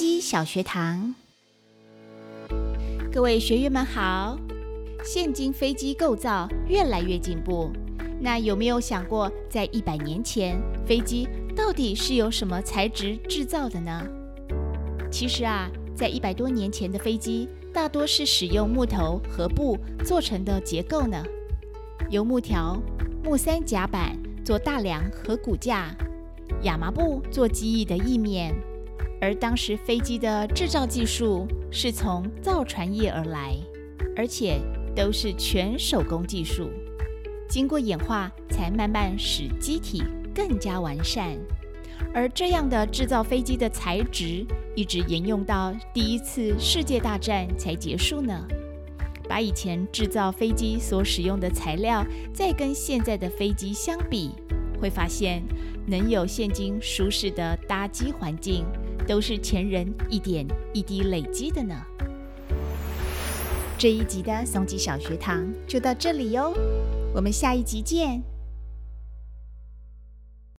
机小学堂，各位学员们好。现今飞机构造越来越进步，那有没有想过，在一百年前，飞机到底是由什么材质制造的呢？其实啊，在一百多年前的飞机，大多是使用木头和布做成的结构呢，由木条、木三甲板做大梁和骨架，亚麻布做机翼的翼面。而当时飞机的制造技术是从造船业而来，而且都是全手工技术，经过演化才慢慢使机体更加完善。而这样的制造飞机的材质，一直沿用到第一次世界大战才结束呢。把以前制造飞机所使用的材料，再跟现在的飞机相比，会发现能有现今舒适的搭机环境。都是前人一点一滴累积的呢。这一集的松吉小学堂就到这里哟，我们下一集见。